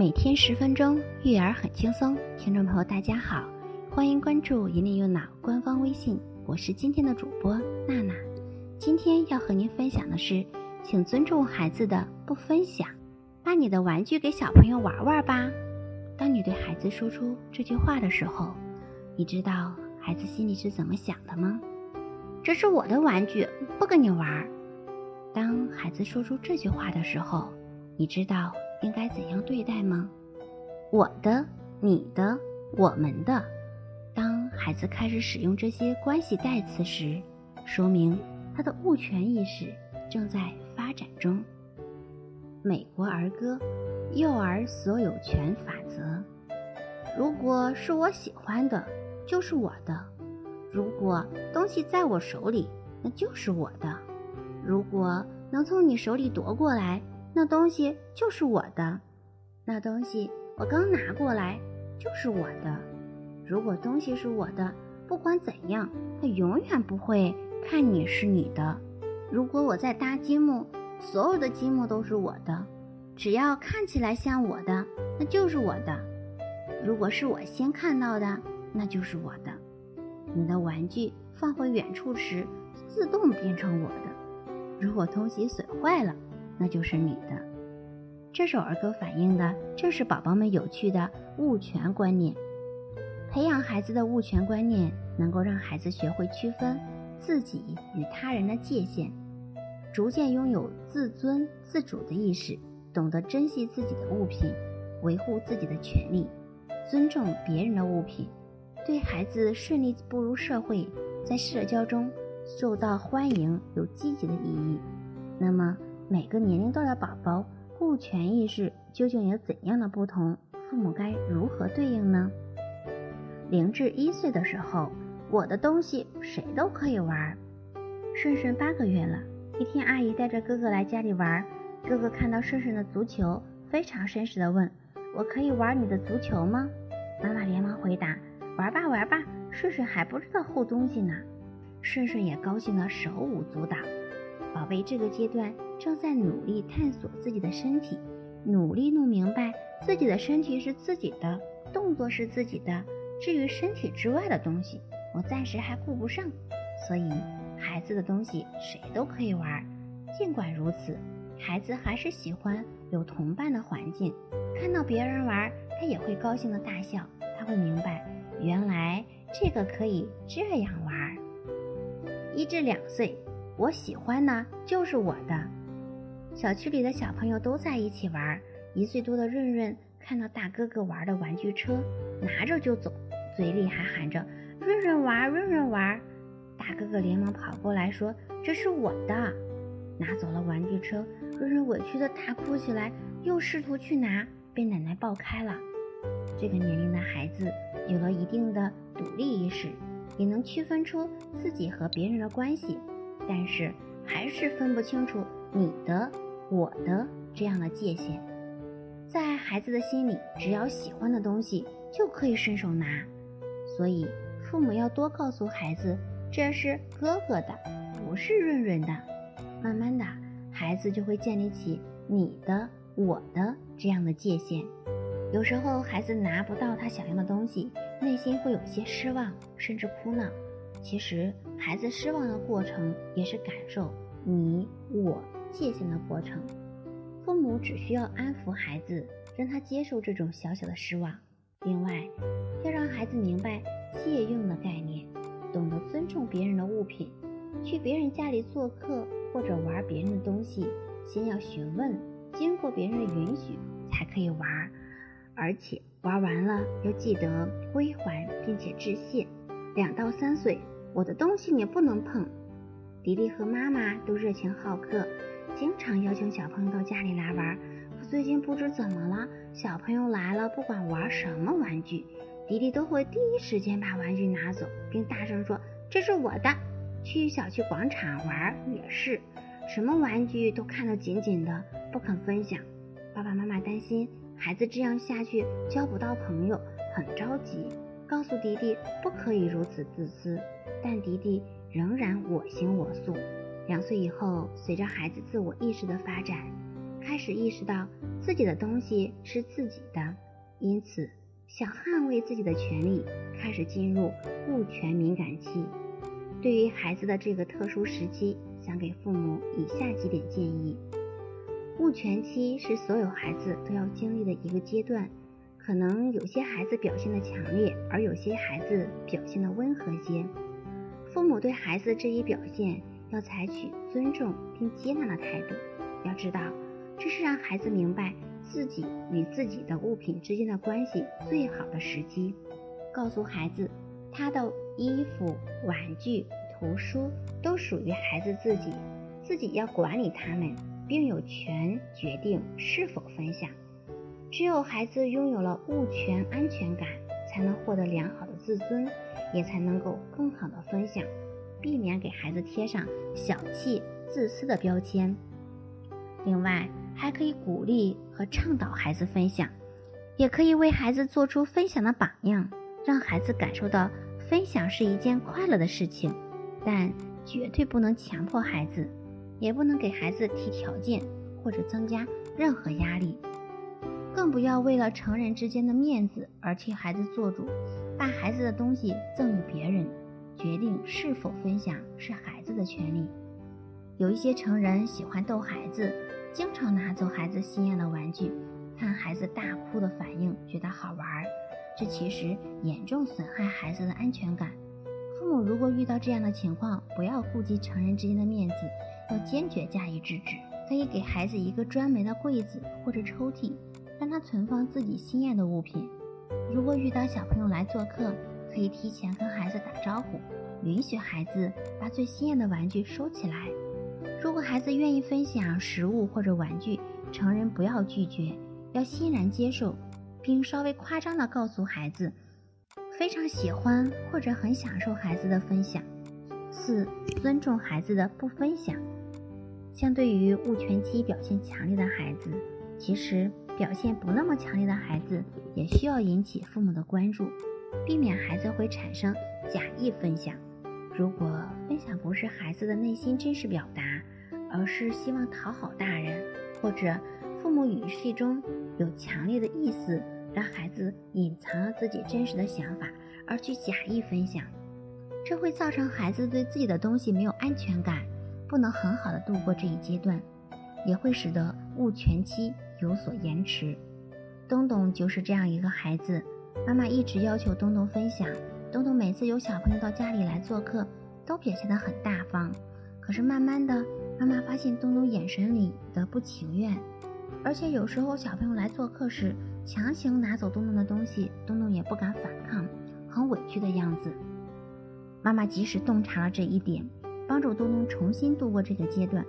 每天十分钟，育儿很轻松。听众朋友，大家好，欢迎关注“引领用脑”官方微信，我是今天的主播娜娜。今天要和您分享的是，请尊重孩子的不分享，把你的玩具给小朋友玩玩吧。当你对孩子说出这句话的时候，你知道孩子心里是怎么想的吗？这是我的玩具，不跟你玩。当孩子说出这句话的时候，你知道应该怎样对待吗？我的、你的、我们的。当孩子开始使用这些关系代词时，说明他的物权意识正在发展中。美国儿歌《幼儿所有权法则》：如果是我喜欢的，就是我的；如果东西在我手里，那就是我的；如果能从你手里夺过来，那东西就是我的，那东西我刚拿过来就是我的。如果东西是我的，不管怎样，它永远不会看你是你的。如果我在搭积木，所有的积木都是我的，只要看起来像我的，那就是我的。如果是我先看到的，那就是我的。你的玩具放回远处时，自动变成我的。如果东西损坏了，那就是你的。这首儿歌反映的正是宝宝们有趣的物权观念。培养孩子的物权观念，能够让孩子学会区分自己与他人的界限，逐渐拥有自尊自主的意识，懂得珍惜自己的物品，维护自己的权利，尊重别人的物品，对孩子顺利步入社会，在社交中受到欢迎有积极的意义。那么，每个年龄段的宝宝物权意识究竟有怎样的不同？父母该如何对应呢？零至一岁的时候，我的东西谁都可以玩。顺顺八个月了，一天阿姨带着哥哥来家里玩，哥哥看到顺顺的足球，非常绅士的问：“我可以玩你的足球吗？”妈妈连忙回答：“玩吧，玩吧。”顺顺还不知道护东西呢，顺顺也高兴的手舞足蹈。宝贝这个阶段正在努力探索自己的身体，努力弄明白自己的身体是自己的，动作是自己的。至于身体之外的东西，我暂时还顾不上。所以，孩子的东西谁都可以玩。尽管如此，孩子还是喜欢有同伴的环境。看到别人玩，他也会高兴的大笑。他会明白，原来这个可以这样玩。一至两岁。我喜欢呢，就是我的。小区里的小朋友都在一起玩。一岁多的润润看到大哥哥玩的玩具车，拿着就走，嘴里还喊着“润润玩，润润玩”。大哥哥连忙跑过来说：“这是我的。”拿走了玩具车，润润委屈的大哭起来，又试图去拿，被奶奶抱开了。这个年龄的孩子有了一定的独立意识，也能区分出自己和别人的关系。但是还是分不清楚你的、我的这样的界限。在孩子的心里，只要喜欢的东西就可以伸手拿。所以父母要多告诉孩子，这是哥哥的，不是润润的。慢慢的，孩子就会建立起你的、我的这样的界限。有时候孩子拿不到他想要的东西，内心会有些失望，甚至哭闹。其实，孩子失望的过程也是感受你我界限的过程。父母只需要安抚孩子，让他接受这种小小的失望。另外，要让孩子明白借用的概念，懂得尊重别人的物品。去别人家里做客或者玩别人的东西，先要询问，经过别人的允许才可以玩。而且玩完了要记得归还，并且致谢。两到三岁。我的东西你不能碰。迪迪和妈妈都热情好客，经常邀请小朋友到家里来玩。可最近不知怎么了，小朋友来了，不管玩什么玩具，迪迪都会第一时间把玩具拿走，并大声说：“这是我的。”去小区广场玩也是，什么玩具都看得紧紧的，不肯分享。爸爸妈妈担心孩子这样下去交不到朋友，很着急。告诉迪迪不可以如此自私，但迪迪仍然我行我素。两岁以后，随着孩子自我意识的发展，开始意识到自己的东西是自己的，因此想捍卫自己的权利，开始进入物权敏感期。对于孩子的这个特殊时期，想给父母以下几点建议：物权期是所有孩子都要经历的一个阶段，可能有些孩子表现的强烈，而有些孩子表现的温和些。父母对孩子这一表现要采取尊重并接纳的态度。要知道，这是让孩子明白自己与自己的物品之间的关系最好的时机。告诉孩子。他的衣服、玩具、图书都属于孩子自己，自己要管理他们，并有权决定是否分享。只有孩子拥有了物权安全感，才能获得良好自尊，也才能够更好的分享，避免给孩子贴上小气、自私的标签。另外，还可以鼓励和倡导孩子分享，也可以为孩子做出分享的榜样。让孩子感受到分享是一件快乐的事情，但绝对不能强迫孩子，也不能给孩子提条件或者增加任何压力，更不要为了成人之间的面子而替孩子做主，把孩子的东西赠与别人。决定是否分享是孩子的权利。有一些成人喜欢逗孩子，经常拿走孩子心爱的玩具，看孩子大哭的反应，觉得好玩。这其实严重损害孩子的安全感。父母如果遇到这样的情况，不要顾及成人之间的面子，要坚决加以制止。可以给孩子一个专门的柜子或者抽屉，让他存放自己心爱的物品。如果遇到小朋友来做客，可以提前跟孩子打招呼，允许孩子把最心爱的玩具收起来。如果孩子愿意分享食物或者玩具，成人不要拒绝，要欣然接受。并稍微夸张地告诉孩子，非常喜欢或者很享受孩子的分享。四、尊重孩子的不分享。相对于物权期表现强烈的孩子，其实表现不那么强烈的孩子也需要引起父母的关注，避免孩子会产生假意分享。如果分享不是孩子的内心真实表达，而是希望讨好大人，或者父母语气中有强烈的意思，让孩子隐藏了自己真实的想法，而去假意分享，这会造成孩子对自己的东西没有安全感，不能很好的度过这一阶段，也会使得物权期有所延迟。东东就是这样一个孩子，妈妈一直要求东东分享，东东每次有小朋友到家里来做客，都表现得很大方，可是慢慢的，妈妈发现东东眼神里的不情愿。而且有时候小朋友来做客时，强行拿走东东的东西，东东也不敢反抗，很委屈的样子。妈妈及时洞察了这一点，帮助东东重新度过这个阶段。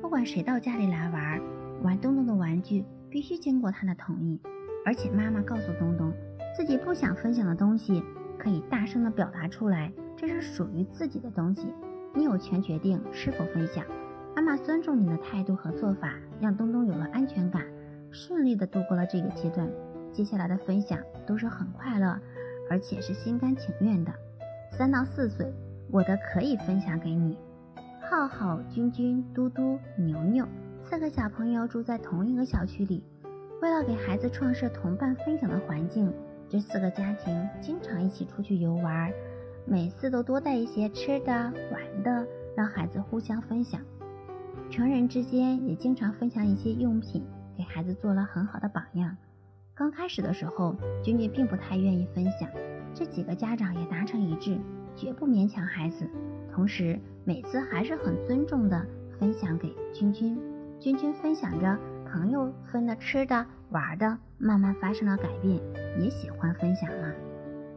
不管谁到家里来玩，玩东东的玩具必须经过他的同意。而且妈妈告诉东东，自己不想分享的东西可以大声的表达出来，这是属于自己的东西，你有权决定是否分享。妈妈尊重你的态度和做法，让东东有了安全感，顺利的度过了这个阶段。接下来的分享都是很快乐，而且是心甘情愿的。三到四岁，我的可以分享给你。浩浩、君君、嘟嘟、牛牛四个小朋友住在同一个小区里，为了给孩子创设同伴分享的环境，这四个家庭经常一起出去游玩，每次都多带一些吃的、玩的，让孩子互相分享。成人之间也经常分享一些用品，给孩子做了很好的榜样。刚开始的时候，君君并不太愿意分享，这几个家长也达成一致，绝不勉强孩子。同时，每次还是很尊重的分享给君君。君君分享着朋友分的吃的、玩的，慢慢发生了改变，也喜欢分享了。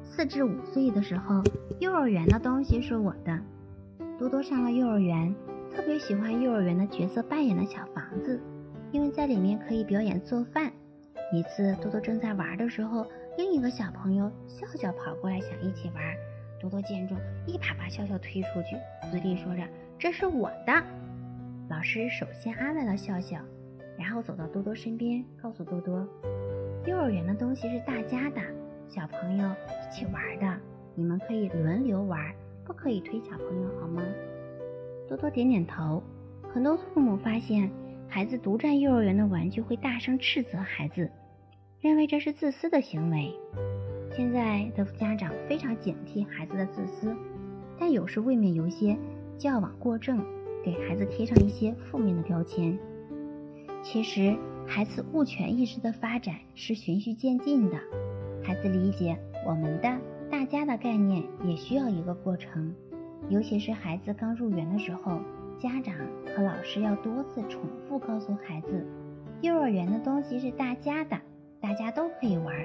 四至五岁的时候，幼儿园的东西是我的。多多上了幼儿园。特别喜欢幼儿园的角色扮演的小房子，因为在里面可以表演做饭。一次，多多正在玩的时候，另一个小朋友笑笑跑过来想一起玩。多多见状，一把把笑笑推出去，嘴里说着：“这是我的。”老师首先安慰了笑笑，然后走到多多身边，告诉多多：“幼儿园的东西是大家的，小朋友一起玩的，你们可以轮流玩，不可以推小朋友，好吗？”多多点点头。很多父母发现，孩子独占幼儿园的玩具会大声斥责孩子，认为这是自私的行为。现在的家长非常警惕孩子的自私，但有时未免有些矫枉过正，给孩子贴上一些负面的标签。其实，孩子物权意识的发展是循序渐进的，孩子理解我们的、大家的概念也需要一个过程。尤其是孩子刚入园的时候，家长和老师要多次重复告诉孩子，幼儿园的东西是大家的，大家都可以玩。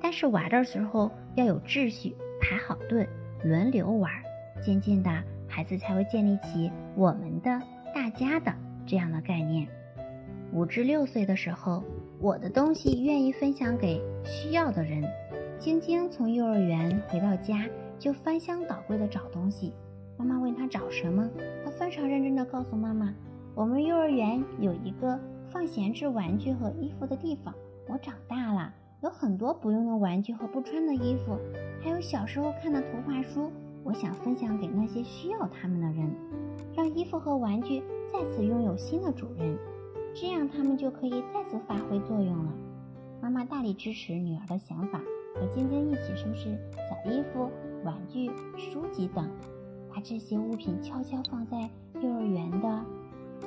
但是玩的时候要有秩序，排好队，轮流玩。渐渐的，孩子才会建立起我们的、大家的这样的概念。五至六岁的时候，我的东西愿意分享给需要的人。晶晶从幼儿园回到家就翻箱倒柜的找东西。妈妈问她找什么，她非常认真地告诉妈妈：“我们幼儿园有一个放闲置玩具和衣服的地方。我长大了。”有很多不用的玩具和不穿的衣服，还有小时候看的图画书，我想分享给那些需要他们的人，让衣服和玩具再次拥有新的主人，这样他们就可以再次发挥作用了。妈妈大力支持女儿的想法，和晶晶一起收拾小衣服、玩具、书籍等，把这些物品悄悄放在幼儿园的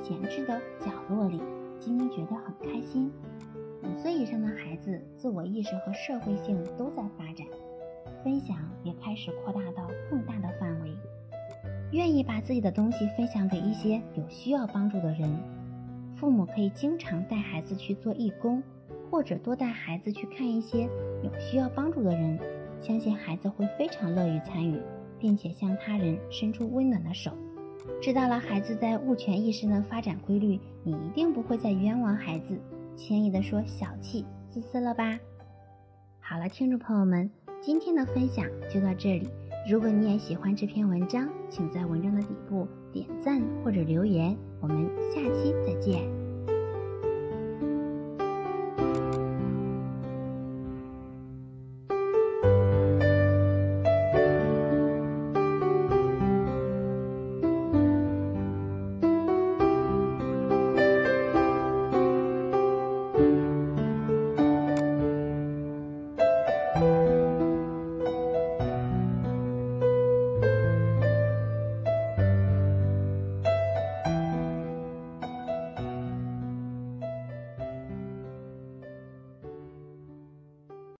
闲置的角落里。晶晶觉得很开心。五岁以上的孩子，自我意识和社会性都在发展，分享也开始扩大到，愿意把自己的东西分享给一些有需要帮助的人。父母可以经常带孩子去做义工，或者多带孩子去看一些有需要帮助的人，相信孩子会非常乐于参与，并且向他人伸出温暖的手。知道了孩子在物权意识的发展规律，你一定不会再冤枉孩子。轻易的说小气、自私了吧？好了，听众朋友们，今天的分享就到这里。如果你也喜欢这篇文章，请在文章的底部点赞或者留言。我们下期再见。